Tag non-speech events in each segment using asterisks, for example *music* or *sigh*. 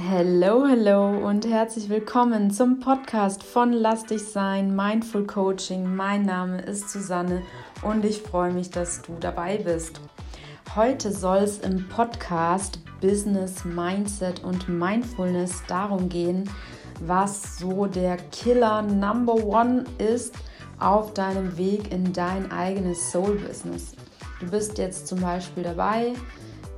Hello, hello und herzlich willkommen zum Podcast von Lass dich sein, Mindful Coaching. Mein Name ist Susanne und ich freue mich, dass du dabei bist. Heute soll es im Podcast Business, Mindset und Mindfulness darum gehen, was so der Killer Number One ist auf deinem Weg in dein eigenes Soul Business. Du bist jetzt zum Beispiel dabei,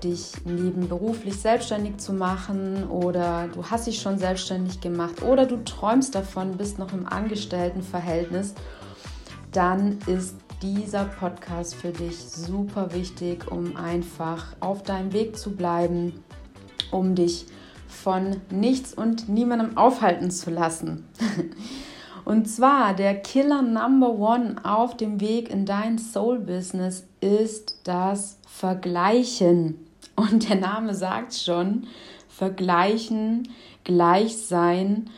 dich nebenberuflich selbstständig zu machen oder du hast dich schon selbstständig gemacht oder du träumst davon, bist noch im Angestelltenverhältnis, dann ist dieser Podcast für dich super wichtig, um einfach auf deinem Weg zu bleiben, um dich von nichts und niemandem aufhalten zu lassen. *laughs* Und zwar der Killer Number One auf dem Weg in dein Soul Business ist das Vergleichen. Und der Name sagt schon, vergleichen, gleich sein.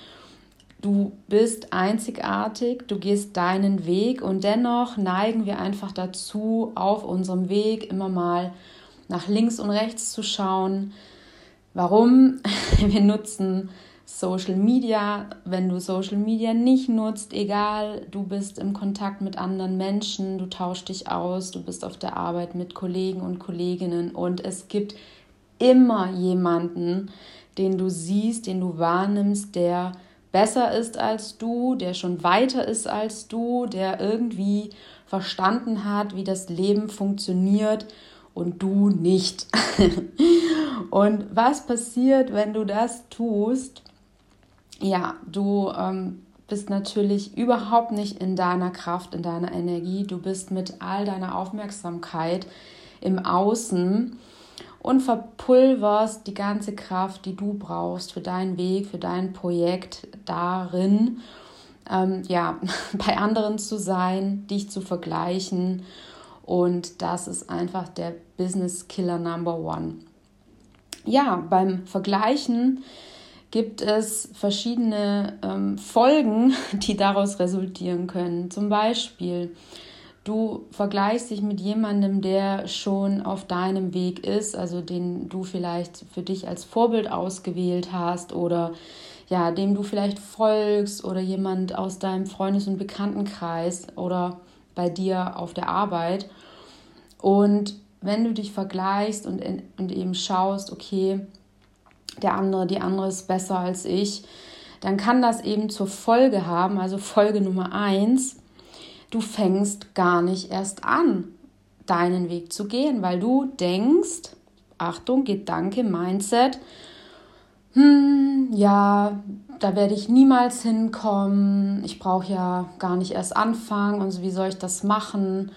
Du bist einzigartig, du gehst deinen Weg und dennoch neigen wir einfach dazu, auf unserem Weg immer mal nach links und rechts zu schauen. Warum? *laughs* Wir nutzen Social Media, wenn du Social Media nicht nutzt, egal, du bist im Kontakt mit anderen Menschen, du tauschst dich aus, du bist auf der Arbeit mit Kollegen und Kolleginnen und es gibt immer jemanden, den du siehst, den du wahrnimmst, der besser ist als du, der schon weiter ist als du, der irgendwie verstanden hat, wie das Leben funktioniert und du nicht. *laughs* und was passiert, wenn du das tust? Ja, du ähm, bist natürlich überhaupt nicht in deiner Kraft, in deiner Energie. Du bist mit all deiner Aufmerksamkeit im Außen und verpulverst die ganze Kraft, die du brauchst für deinen Weg, für dein Projekt darin, ähm, ja, *laughs* bei anderen zu sein, dich zu vergleichen. Und das ist einfach der Business Killer Number One. Ja, beim Vergleichen gibt es verschiedene ähm, Folgen, *laughs* die daraus resultieren können. Zum Beispiel, du vergleichst dich mit jemandem, der schon auf deinem Weg ist, also den du vielleicht für dich als Vorbild ausgewählt hast oder ja, dem du vielleicht folgst oder jemand aus deinem Freundes- und Bekanntenkreis oder bei dir auf der Arbeit. Und wenn du dich vergleichst und, und eben schaust, okay, der andere, die andere ist besser als ich, dann kann das eben zur Folge haben, also Folge Nummer eins, du fängst gar nicht erst an, deinen Weg zu gehen, weil du denkst, Achtung, Gedanke, Mindset, hm, ja, da werde ich niemals hinkommen, ich brauche ja gar nicht erst anfangen und so, wie soll ich das machen?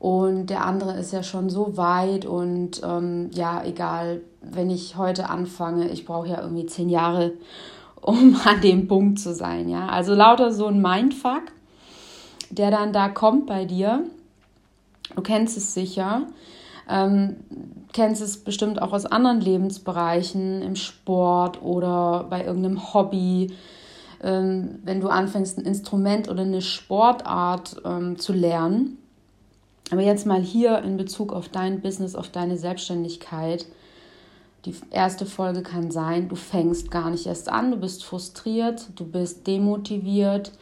Und der andere ist ja schon so weit und ähm, ja, egal, wenn ich heute anfange, ich brauche ja irgendwie zehn Jahre, *laughs* um an dem Punkt zu sein. Ja, also lauter so ein Mindfuck, der dann da kommt bei dir. Du kennst es sicher. Ähm, kennst es bestimmt auch aus anderen Lebensbereichen, im Sport oder bei irgendeinem Hobby. Ähm, wenn du anfängst, ein Instrument oder eine Sportart ähm, zu lernen. Aber jetzt mal hier in Bezug auf dein Business, auf deine Selbstständigkeit. Die erste Folge kann sein, du fängst gar nicht erst an, du bist frustriert, du bist demotiviert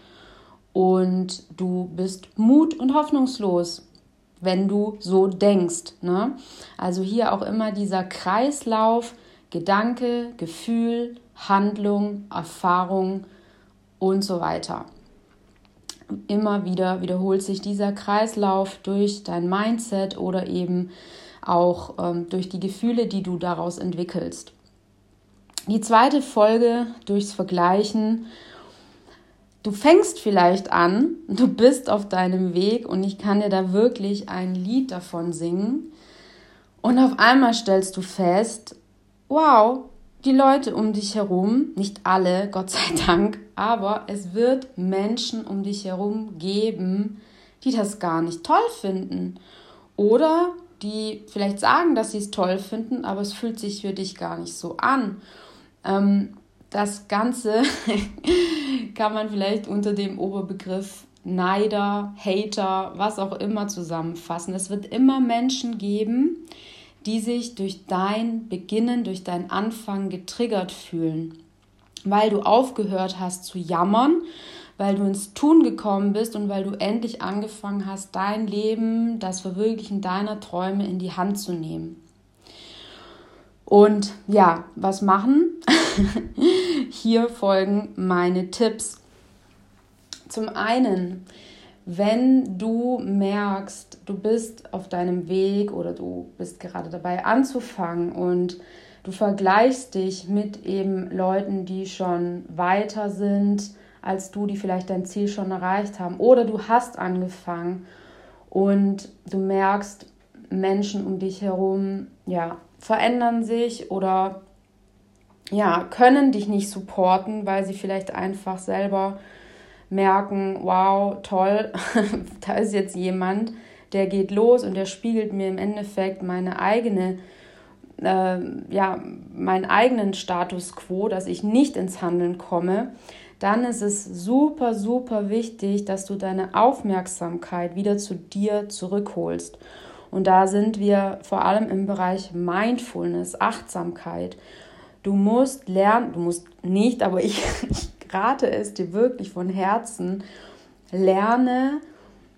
und du bist mut- und hoffnungslos, wenn du so denkst. Ne? Also hier auch immer dieser Kreislauf, Gedanke, Gefühl, Handlung, Erfahrung und so weiter. Immer wieder wiederholt sich dieser Kreislauf durch dein Mindset oder eben auch ähm, durch die Gefühle, die du daraus entwickelst. Die zweite Folge durchs Vergleichen. Du fängst vielleicht an, *laughs* du bist auf deinem Weg und ich kann dir da wirklich ein Lied davon singen. Und auf einmal stellst du fest, wow, die Leute um dich herum, nicht alle, *laughs* Gott sei Dank, aber es wird Menschen um dich herum geben, die das gar nicht toll finden. Oder die vielleicht sagen, dass sie es toll finden, aber es fühlt sich für dich gar nicht so an. Ähm, das Ganze *laughs* kann man vielleicht unter dem Oberbegriff Neider, Hater, was auch immer zusammenfassen. Es wird immer Menschen geben, die sich durch dein Beginnen, durch dein Anfang getriggert fühlen, weil du aufgehört hast zu jammern, weil du ins Tun gekommen bist und weil du endlich angefangen hast, dein Leben, das Verwirklichen deiner Träume in die Hand zu nehmen. Und ja, was machen? *laughs* Hier folgen meine Tipps. Zum einen, wenn du merkst, du bist auf deinem Weg oder du bist gerade dabei anzufangen und du vergleichst dich mit eben Leuten, die schon weiter sind als du, die vielleicht dein Ziel schon erreicht haben. Oder du hast angefangen und du merkst, Menschen um dich herum, ja, verändern sich oder ja, können dich nicht supporten, weil sie vielleicht einfach selber merken, wow, toll, *laughs* da ist jetzt jemand, der geht los und der spiegelt mir im Endeffekt meine eigene, äh, ja, meinen eigenen Status quo, dass ich nicht ins Handeln komme, dann ist es super, super wichtig, dass du deine Aufmerksamkeit wieder zu dir zurückholst. Und da sind wir vor allem im Bereich Mindfulness, Achtsamkeit. Du musst lernen, du musst nicht, aber ich, *laughs* ich rate es dir wirklich von Herzen, lerne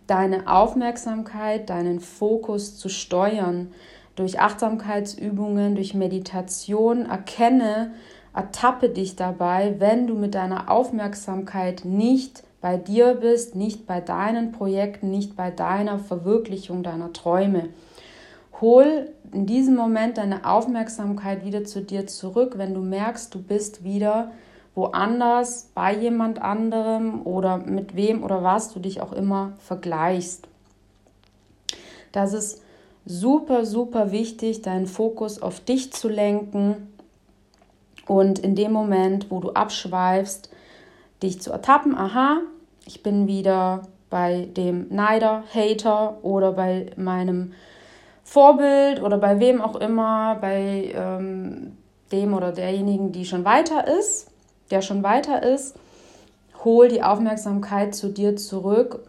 deine Aufmerksamkeit, deinen Fokus zu steuern. Durch Achtsamkeitsübungen, durch Meditation erkenne, ertappe dich dabei, wenn du mit deiner Aufmerksamkeit nicht bei dir bist, nicht bei deinen Projekten, nicht bei deiner Verwirklichung deiner Träume. Hol in diesem Moment deine Aufmerksamkeit wieder zu dir zurück, wenn du merkst, du bist wieder woanders, bei jemand anderem oder mit wem oder was du dich auch immer vergleichst. Das ist super, super wichtig, deinen Fokus auf dich zu lenken und in dem Moment, wo du abschweifst, dich zu ertappen, aha, ich bin wieder bei dem Neider, Hater oder bei meinem Vorbild oder bei wem auch immer, bei ähm, dem oder derjenigen, die schon weiter ist der schon weiter ist, hol die Aufmerksamkeit zu dir zurück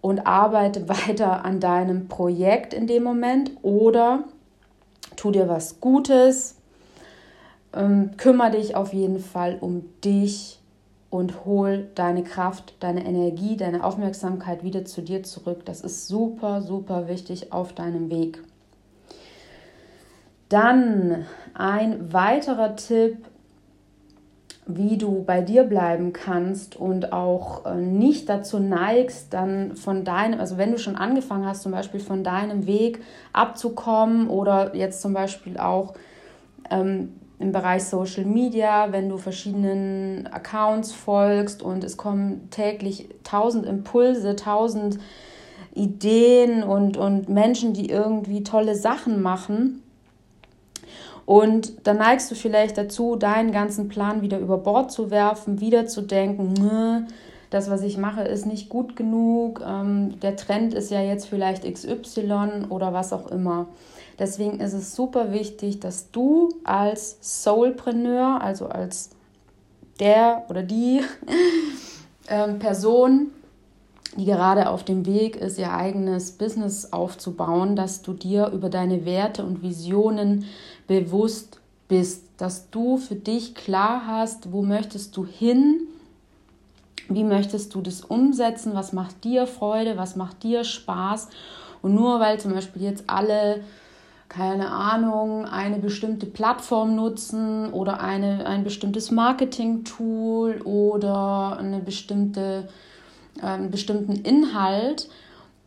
und arbeite *laughs* weiter an deinem Projekt in dem Moment oder tu dir was Gutes, ähm, kümmere dich auf jeden Fall um dich und hol deine Kraft, deine Energie, deine Aufmerksamkeit wieder zu dir zurück. Das ist super, super wichtig auf deinem Weg. Dann ein weiterer Tipp wie du bei dir bleiben kannst und auch äh, nicht dazu neigst, dann von deinem, also wenn du schon angefangen hast, zum Beispiel von deinem Weg abzukommen oder jetzt zum Beispiel auch ähm, im Bereich Social Media, wenn du verschiedenen Accounts folgst und es kommen täglich tausend Impulse, tausend Ideen und, und Menschen, die irgendwie tolle Sachen machen und dann neigst du vielleicht dazu, deinen ganzen Plan wieder über Bord zu werfen, wieder zu denken, das, was ich mache, ist nicht gut genug, ähm, der Trend ist ja jetzt vielleicht XY oder was auch immer. Deswegen ist es super wichtig, dass du als Soulpreneur, also als der oder die *laughs* ähm, Person, die gerade auf dem Weg ist, ihr eigenes Business aufzubauen, dass du dir über deine Werte und Visionen bewusst bist, dass du für dich klar hast, wo möchtest du hin, wie möchtest du das umsetzen, was macht dir Freude, was macht dir Spaß. Und nur weil zum Beispiel jetzt alle, keine Ahnung, eine bestimmte Plattform nutzen oder eine, ein bestimmtes Marketing-Tool oder eine bestimmte, äh, einen bestimmten Inhalt,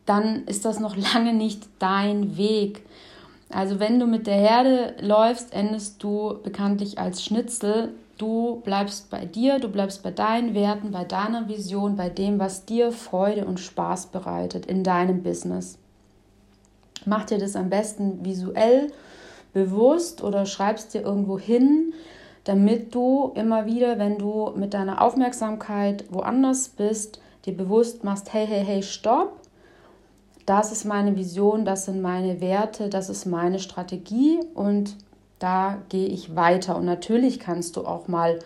dann ist das noch *laughs* lange nicht dein Weg. Also wenn du mit der Herde läufst, endest du bekanntlich als Schnitzel. Du bleibst bei dir, du bleibst bei deinen Werten, bei deiner Vision, bei dem, was dir Freude und Spaß bereitet in deinem Business. Mach dir das am besten visuell bewusst oder schreibst dir irgendwo hin, damit du immer wieder, wenn du mit deiner Aufmerksamkeit woanders bist, dir bewusst machst, hey, hey, hey, stopp das ist meine Vision, das sind meine Werte, das ist meine Strategie und da gehe ich weiter. Und natürlich kannst du auch mal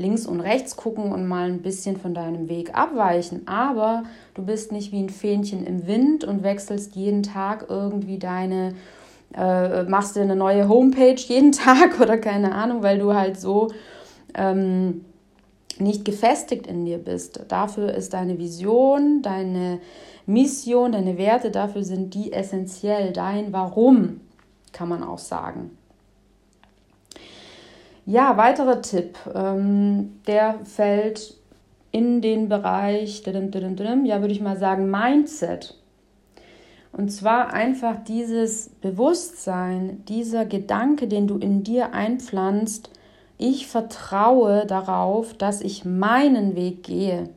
links und rechts gucken und mal ein bisschen von deinem Weg abweichen, aber du bist nicht wie ein Fähnchen im Wind und wechselst jeden Tag irgendwie deine äh, machst du eine neue Homepage jeden *laughs* Tag oder keine Ahnung, weil du halt so ähm, nicht gefestigt in dir bist. Dafür ist deine Vision, deine Mission, deine Werte, dafür sind die essentiell. Dein Warum, kann man auch sagen. Ja, weiterer Tipp, ähm, der fällt in den Bereich, ja, würde ich mal sagen, Mindset. Und zwar einfach dieses Bewusstsein, dieser Gedanke, den du in dir einpflanzt, ich vertraue darauf, dass ich meinen Weg gehe.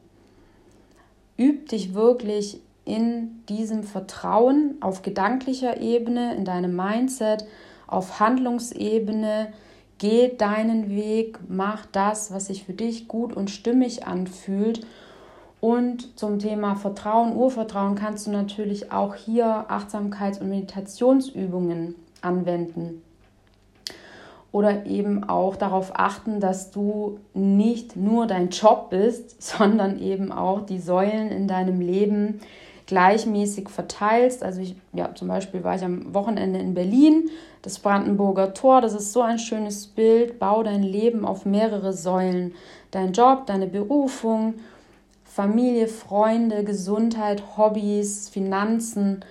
Üb dich wirklich in diesem Vertrauen auf gedanklicher Ebene, in deinem Mindset, auf Handlungsebene. Geh deinen Weg, mach das, was sich für dich gut und stimmig anfühlt. Und zum Thema Vertrauen, Urvertrauen kannst du natürlich auch hier Achtsamkeits- und Meditationsübungen anwenden oder eben auch darauf achten, dass du nicht nur dein Job bist, *laughs* sondern eben auch die Säulen in deinem Leben gleichmäßig verteilst. Also ich, ja, zum Beispiel war ich am Wochenende in Berlin, das Brandenburger Tor, das ist so ein schönes Bild. Bau dein Leben auf mehrere Säulen. Dein Job, deine Berufung, Familie, Freunde, Gesundheit, Hobbys, Finanzen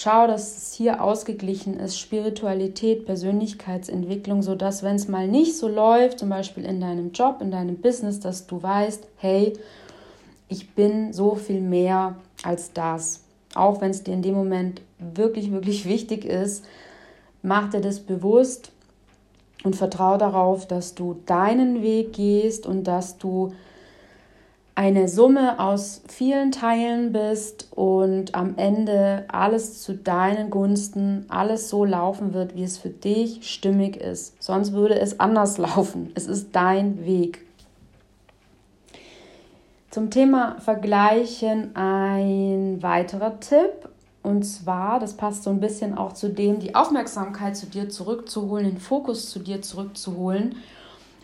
Schau, dass es hier ausgeglichen ist, Spiritualität, Persönlichkeitsentwicklung, sodass, wenn es mal nicht so läuft, zum Beispiel in deinem Job, in deinem Business, dass du weißt, hey, ich bin so viel mehr als das. Auch wenn es dir in dem Moment wirklich, wirklich *laughs* wichtig ist, mach dir das bewusst und vertraue darauf, dass du deinen Weg gehst und dass du eine Summe aus vielen Teilen bist und am Ende alles zu deinen Gunsten, alles so laufen wird, wie es für dich stimmig ist. Sonst würde es anders *laughs* laufen. Es ist dein Weg. Zum Thema Vergleichen ein weiterer Tipp. Und zwar, das passt so ein bisschen auch zu dem, die Aufmerksamkeit zu dir zurückzuholen, den Fokus zu dir zurückzuholen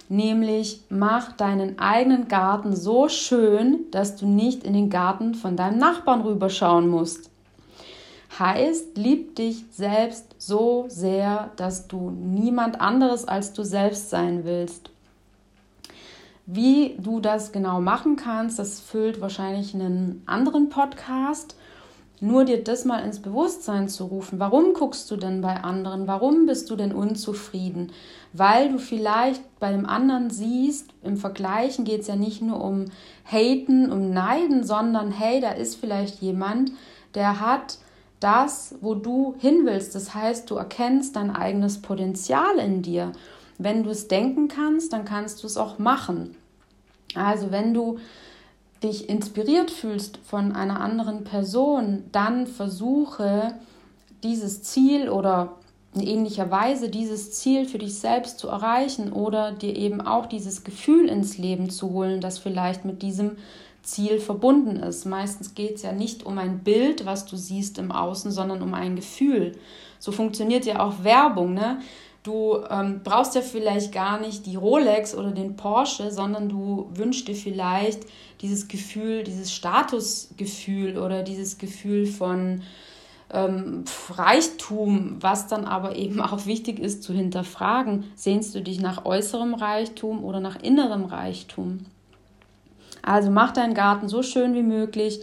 nämlich mach deinen eigenen Garten so schön, dass du nicht in den Garten von deinem Nachbarn rüberschauen musst. Heißt, lieb dich selbst so sehr, dass du niemand anderes als du selbst sein willst. Wie du das genau machen kannst, das füllt wahrscheinlich einen anderen Podcast. Nur dir das mal ins Bewusstsein zu rufen. Warum guckst du denn bei anderen? Warum bist du denn unzufrieden? Weil du vielleicht bei dem anderen siehst, im Vergleichen geht es ja nicht nur um Haten, um Neiden, sondern hey, da ist vielleicht jemand, der hat das, wo du hin willst. Das heißt, du erkennst dein eigenes Potenzial in dir. Wenn du es denken kannst, dann kannst du es auch machen. Also wenn du dich inspiriert fühlst von einer anderen Person, dann versuche dieses Ziel oder in ähnlicher Weise dieses Ziel für dich selbst zu erreichen oder dir eben auch dieses Gefühl ins Leben zu holen, das vielleicht mit diesem Ziel verbunden ist. Meistens geht es ja nicht um ein Bild, was du siehst im Außen, sondern um ein Gefühl. So funktioniert ja auch Werbung. Ne? Du ähm, brauchst ja vielleicht gar nicht die Rolex oder den Porsche, sondern du wünschst dir vielleicht dieses Gefühl, dieses Statusgefühl oder dieses Gefühl von ähm, Reichtum, was dann aber eben *laughs* auch wichtig ist zu hinterfragen. Sehnst du dich nach äußerem Reichtum oder nach innerem Reichtum? Also mach deinen Garten so schön wie möglich,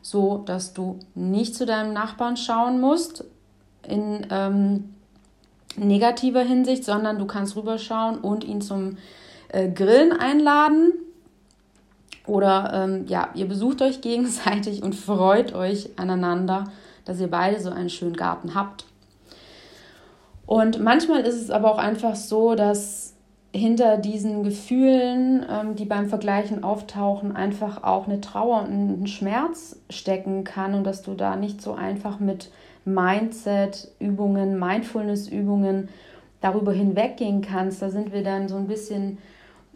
so dass du nicht zu deinem Nachbarn schauen musst in ähm, negativer Hinsicht, sondern du kannst rüberschauen und ihn zum äh, Grillen einladen. Oder ähm, ja, ihr besucht euch *laughs* gegenseitig und freut euch aneinander, dass ihr beide so einen schönen Garten habt. Und manchmal ist es aber auch einfach so, dass hinter diesen Gefühlen, ähm, die beim Vergleichen auftauchen, einfach auch eine Trauer und ein Schmerz stecken kann und dass du da nicht so einfach mit Mindset-Übungen, Mindfulness-Übungen darüber hinweggehen kannst. Da sind wir dann so ein bisschen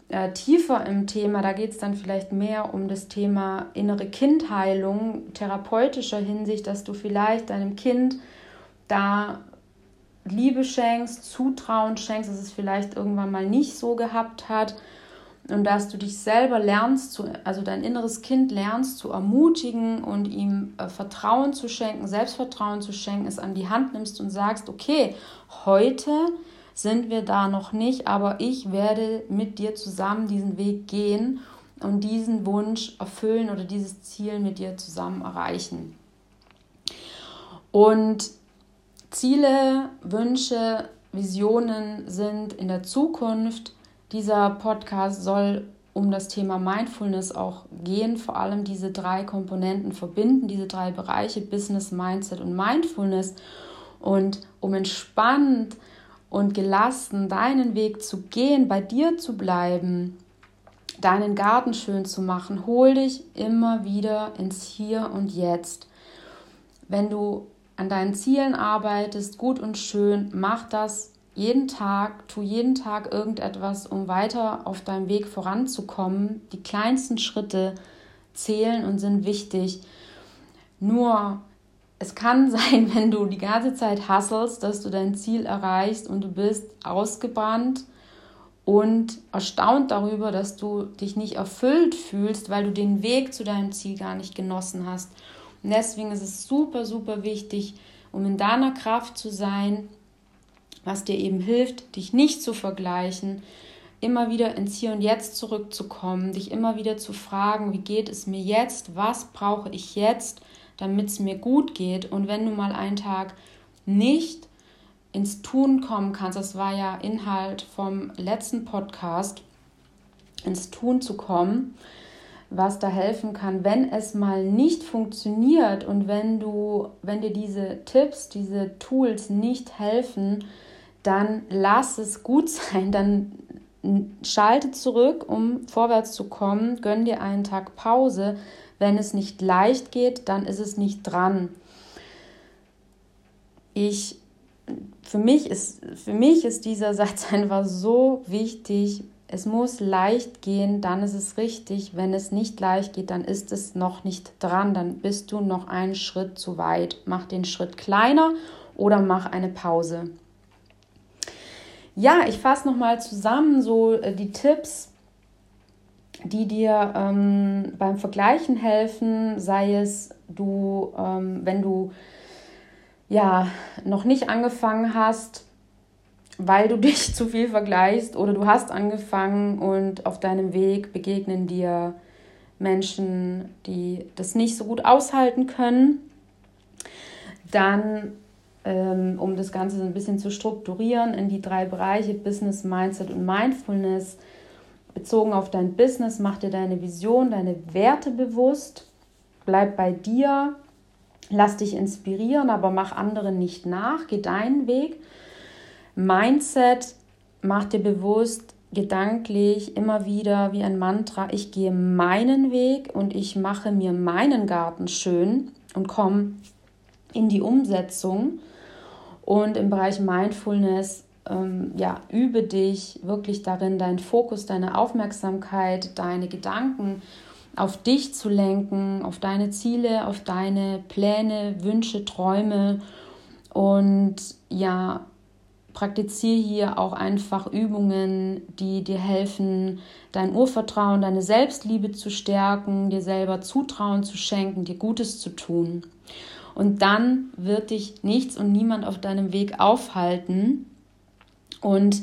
äh, tiefer im Thema. Da geht es dann vielleicht mehr um das Thema innere Kindheilung, therapeutischer Hinsicht, dass du vielleicht deinem Kind da Liebe schenkst, Zutrauen schenkst, dass es vielleicht irgendwann mal nicht so gehabt hat und dass du dich selber lernst, zu, also dein inneres Kind lernst zu ermutigen und ihm äh, Vertrauen zu schenken, Selbstvertrauen zu schenken, es an die Hand nimmst und sagst, okay, heute sind wir da noch nicht, aber ich werde mit dir zusammen diesen Weg gehen und diesen Wunsch erfüllen oder dieses Ziel mit dir zusammen erreichen. Und Ziele, Wünsche, Visionen sind in der Zukunft. Dieser Podcast soll um das Thema Mindfulness auch gehen, vor allem diese drei Komponenten verbinden, diese drei Bereiche Business, Mindset und Mindfulness. Und um entspannt und gelassen deinen Weg zu gehen, bei dir zu bleiben, deinen Garten schön zu machen, hol dich immer wieder ins Hier und Jetzt. Wenn du an deinen Zielen arbeitest, gut und schön, mach das jeden Tag, tu jeden Tag irgendetwas, um weiter auf deinem Weg voranzukommen. Die kleinsten Schritte zählen und sind wichtig. Nur es kann *laughs* sein, wenn du die ganze Zeit hasselst, dass du dein Ziel erreichst und du bist ausgebrannt und erstaunt darüber, dass du dich nicht erfüllt fühlst, weil du den Weg zu deinem Ziel gar nicht genossen hast. Und deswegen ist es super, super wichtig, um in deiner Kraft zu sein, was dir eben hilft, dich nicht zu vergleichen, immer wieder ins Hier und Jetzt zurückzukommen, dich immer wieder zu fragen, wie geht es mir jetzt, was brauche ich jetzt, damit es mir gut geht. Und wenn du mal einen Tag nicht ins Tun kommen kannst, das war ja Inhalt vom letzten Podcast, ins Tun zu kommen, was da helfen kann, wenn es mal nicht funktioniert und wenn du, wenn dir diese Tipps, diese Tools nicht helfen, dann lass es gut sein, dann schalte zurück, um vorwärts zu kommen, gönn dir einen Tag Pause. Wenn es nicht leicht geht, dann ist es nicht dran. Ich für mich ist für mich ist dieser *laughs* Satz einfach so wichtig, es muss leicht gehen, dann ist es richtig. Wenn es nicht leicht geht, dann ist es noch nicht dran. Dann bist du noch einen Schritt zu weit. Mach den Schritt kleiner oder mach eine Pause. Ja, ich fasse nochmal zusammen so äh, die Tipps, die dir ähm, beim Vergleichen helfen, sei es du, ähm, wenn du ja noch nicht angefangen hast, weil du *laughs* dich zu viel vergleichst oder du hast angefangen und auf deinem Weg begegnen dir Menschen, die das nicht so gut aushalten können, dann, um das Ganze ein bisschen zu strukturieren in die drei Bereiche Business, Mindset und Mindfulness, bezogen auf dein Business, mach dir deine Vision, deine Werte bewusst, bleib bei dir, lass dich inspirieren, aber mach anderen nicht nach, geh deinen Weg. Mindset, mach dir bewusst, gedanklich immer wieder wie ein Mantra, ich gehe meinen Weg und ich mache mir meinen Garten schön und komme in die Umsetzung. Und im Bereich Mindfulness, ähm, ja, übe dich wirklich darin, deinen Fokus, deine Aufmerksamkeit, deine Gedanken auf dich zu lenken, auf deine Ziele, auf deine Pläne, Wünsche, Träume und ja, praktiziere hier auch einfach Übungen, die dir helfen, dein Urvertrauen, deine Selbstliebe zu stärken, dir selber Zutrauen zu schenken, dir Gutes zu tun. Und dann wird dich nichts und niemand auf deinem Weg aufhalten. Und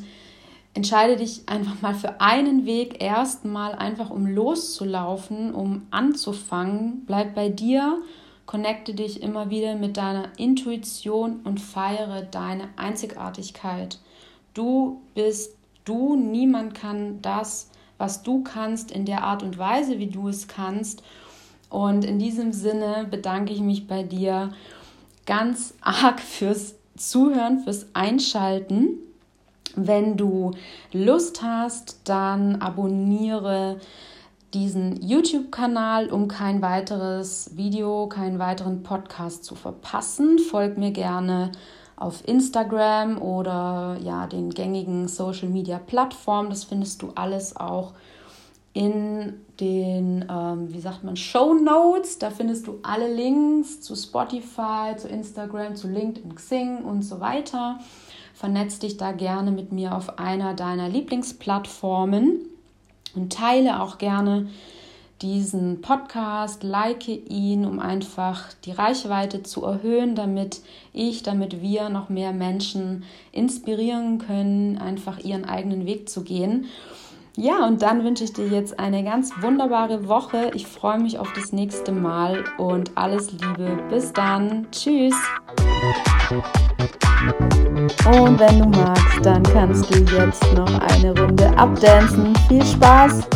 entscheide dich einfach mal für einen Weg erstmal einfach um loszulaufen, um anzufangen. Bleib bei dir Connecte dich immer wieder mit deiner Intuition und feiere deine Einzigartigkeit. Du bist du, niemand kann das, was du kannst, in der Art und Weise, wie du es kannst. Und in diesem Sinne bedanke ich mich bei dir ganz arg fürs Zuhören, fürs Einschalten. Wenn du Lust hast, dann abonniere diesen YouTube-Kanal, um kein weiteres Video, keinen weiteren Podcast zu verpassen. Folg mir gerne auf Instagram oder ja, den gängigen Social Media Plattformen. Das findest du alles auch in den, ähm, wie sagt man, Show Notes. Da findest du alle Links zu Spotify, zu Instagram, zu LinkedIn, Xing und so weiter. Vernetz dich da gerne mit mir auf einer deiner Lieblingsplattformen. Und teile auch gerne diesen Podcast, like ihn, um einfach die Reichweite zu erhöhen, damit ich, damit wir noch mehr Menschen inspirieren können, einfach ihren eigenen Weg zu gehen. Ja, und dann wünsche ich dir jetzt eine ganz wunderbare Woche. Ich freue mich auf das nächste Mal und alles Liebe. Bis dann. Tschüss. Und wenn du magst, dann kannst du jetzt noch eine Runde abdancen. Viel Spaß!